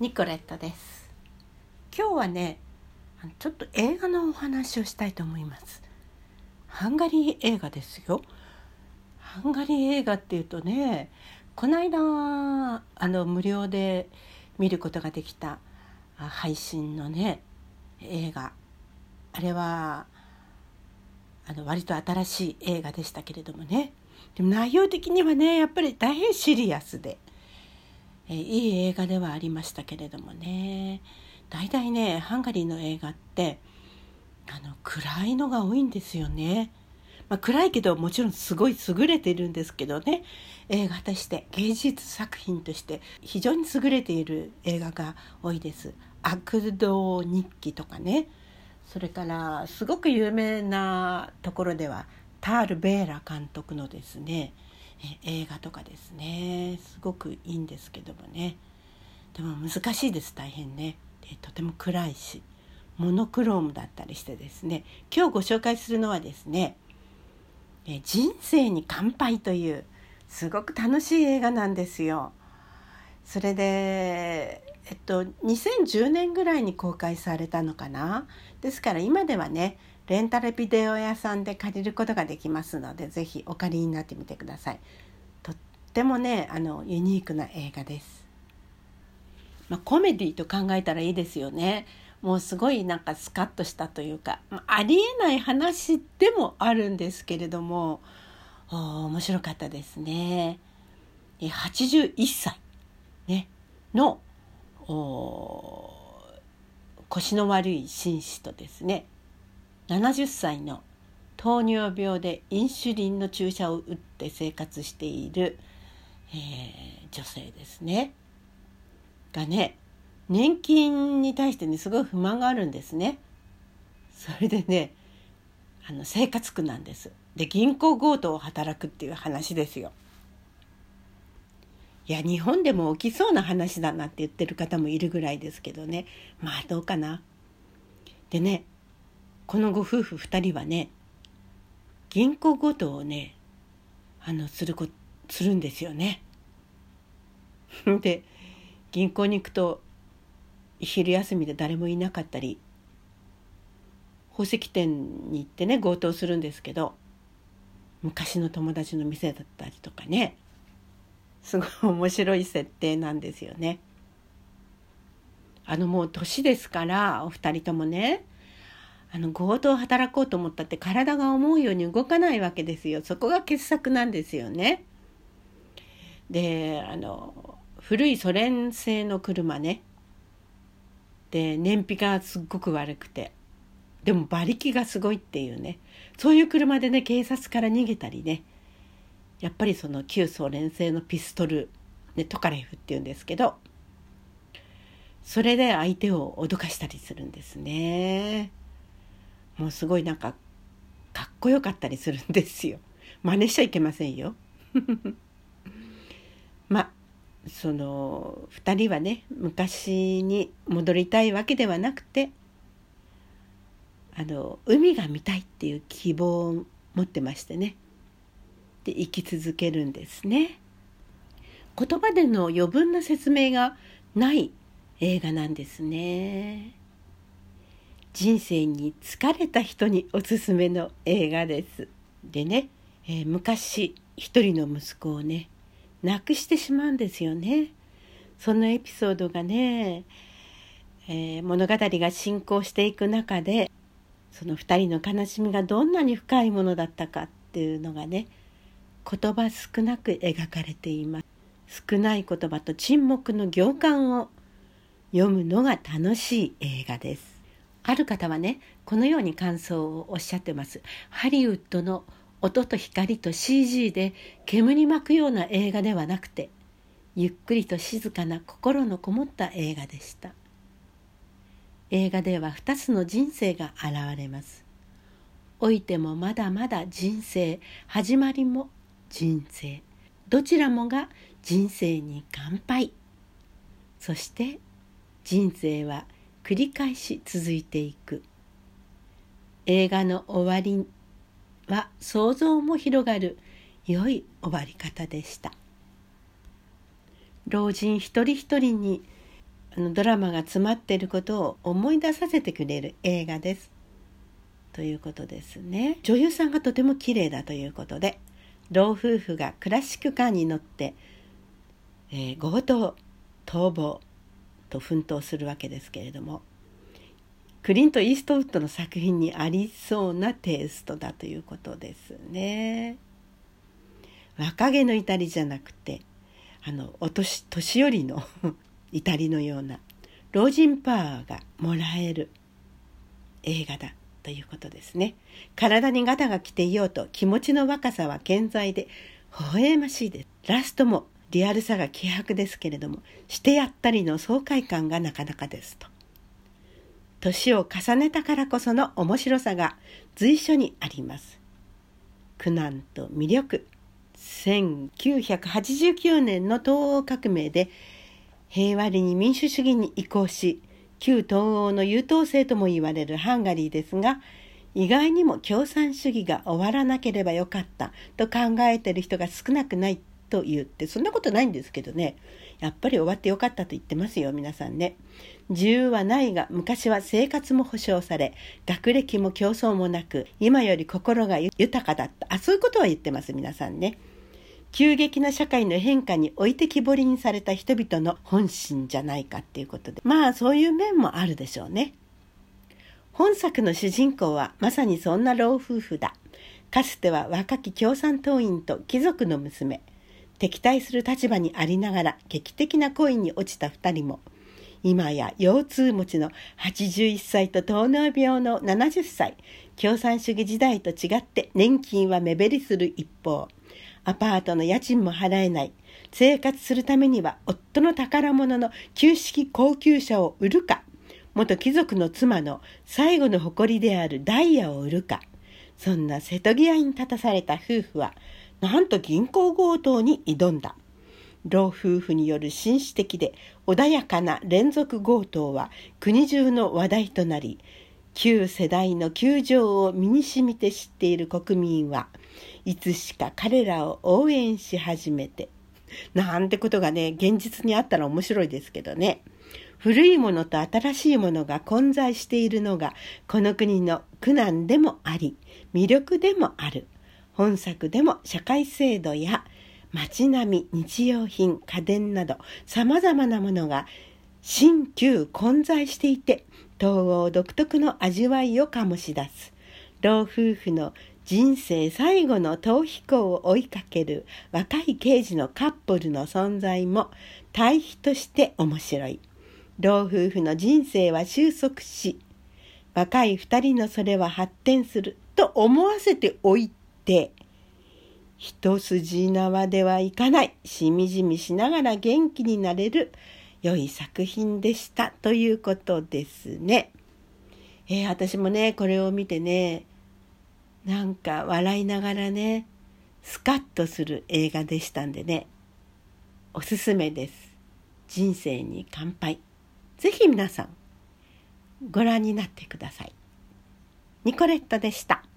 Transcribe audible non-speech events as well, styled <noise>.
ニコレットです。今日はねちょっと映画のお話をしたいと思います。ハンガリー映画ですよ。ハンガリー映画っていうとねこの間あの無料で見ることができた配信のね映画。あれはあの割と新しい映画でしたけれどもね。でも内容的にはねやっぱり大変シリアスで。えいい映画ではありましたけれどもね大体ねハンガリーの映画ってあの暗いのが多いんですよね。まあ、暗いけどもちろんすごい優れているんですけどね映画として芸術作品として非常に優れている映画が多いです。悪道日記とかねそれからすごく有名なところではタール・ベーラ監督のですね映画とかですね。すごくいいんですけどもね。でも難しいです大変ね。でとても暗いし。モノクロームだったりしてですね。今日ご紹介するのはですね「え人生に乾杯」というすごく楽しい映画なんですよ。それでえっと2010年ぐらいに公開されたのかな。ですから今ではねレンタルビデオ屋さんで借りることができますので是非お借りになってみてください。とってもねあのユニークな映画です。まあ、コメディと考えたらいいですよね。もうすごいなんかスカッとしたというか、まあ、ありえない話でもあるんですけれども面白かったですね。81歳、ね、の腰の悪い紳士とですね70歳の糖尿病でインシュリンの注射を打って生活している、えー、女性ですねがね年金に対してねすごい不満があるんですね。それでねあの生活苦なんです。で銀行強盗を働くっていう話ですよ。いや日本でも起きそうな話だなって言ってる方もいるぐらいですけどねまあどうかな。でねこのご夫婦2人はね銀行強盗をねあのするこするんですよね。<laughs> で銀行に行くと昼休みで誰もいなかったり宝石店に行ってね強盗するんですけど昔の友達の店だったりとかねすごい面白い設定なんですよね。あのもう年ですからお二人ともねあの強盗働こうと思ったって体が思うように動かないわけですよ。そこが傑作なんですよね。であの古いソ連製の車ね。で燃費がすっごく悪くて。でも馬力がすごいっていうね。そういう車でね警察から逃げたりね。やっぱりその旧ソ連製のピストル、ね、トカレフっていうんですけど。それで相手を脅かしたりするんですね。もうすごいなんかかっこよかったりするんですよ。<laughs> 真似しちゃいけませんよ。<laughs> まその2人はね昔に戻りたいわけではなくてあの海が見たいっていう希望を持ってましてね。で生き続けるんですね。言葉での余分な説明がない映画なんですね。人生に疲れた人におすすめの映画です。でね、えー、昔一人の息子をね亡くしてしまうんですよね。そのエピソードがね、えー、物語が進行していく中でその2人の悲しみがどんなに深いものだったかっていうのがね言葉少なく描かれています。少ない言葉と沈黙の行間を読むのが楽しい映画です。ある方はねこのように感想をおっしゃってます。ハリウッドの音と光と CG で煙巻くような映画ではなくてゆっくりと静かな心のこもった映画でした。映画では2つの人生が現れます。老いてもまだまだ人生始まりも人生。どちらもが人生に乾杯。そして人生は繰り返し続いていく映画の終わりは想像も広がる良い終わり方でした老人一人一人にあのドラマが詰まっていることを思い出させてくれる映画です。ということですね。女優さんがとても綺麗だということで老夫婦がクラシックカーに乗って、えー、強盗逃亡と奮闘するわけですけれどもクリント・イーストウッドの作品にありそうなテイストだということですね。若気の至りじゃなくてあのお年年寄りの <laughs> 至りのような老人パワーがもらえる映画だということですね。体にガタが来ていようと気持ちの若さは健在で微笑ましいです。ラストもリアルさが希薄ですけれどもしてやったりの爽快感がなかなかですと。年を重ねたからこその面白さが随所にあります。苦難と魅力1989年の東欧革命で平和に民主主義に移行し旧東欧の優等生とも言われるハンガリーですが意外にも共産主義が終わらなければよかったと考えている人が少なくないと言ってそんなことないんですけどねやっぱり終わってよかったと言ってますよ皆さんね。自由はないが昔は生活も保障され学歴も競争もなく今より心が豊かだったあそういうことは言ってます皆さんね。急激な社会の変化に置いてきぼりにされた人々の本心じゃないかっていうことでまあそういう面もあるでしょうね。本作の主人公はまさにそんな老夫婦だ。かつては若き共産党員と貴族の娘。敵対する立場にありながら劇的な恋に落ちた二人も今や腰痛持ちの81歳と糖尿病の70歳共産主義時代と違って年金は目減りする一方アパートの家賃も払えない生活するためには夫の宝物の旧式高級車を売るか元貴族の妻の最後の誇りであるダイヤを売るかそんな瀬戸際に立たされた夫婦はなんと銀行強盗に挑んだ。老夫婦による紳士的で穏やかな連続強盗は国中の話題となり旧世代の窮状を身にしみて知っている国民はいつしか彼らを応援し始めてなんてことがね現実にあったら面白いですけどね古いものと新しいものが混在しているのがこの国の苦難でもあり魅力でもある。本作でも社会制度や街並み、日用品、家電など様々なものが新旧混在していて東欧独特の味わいを醸し出す。老夫婦の人生最後の逃避行を追いかける若い刑事のカップルの存在も対比として面白い。老夫婦の人生は収束し若い二人のそれは発展すると思わせておいて一筋縄ではいかないしみじみしながら元気になれる良い作品でしたということですね。えー、私もねこれを見てねなんか笑いながらねスカッとする映画でしたんでねおすすめです。人生に乾杯。ぜひ皆さんご覧になってください。ニコレットでした。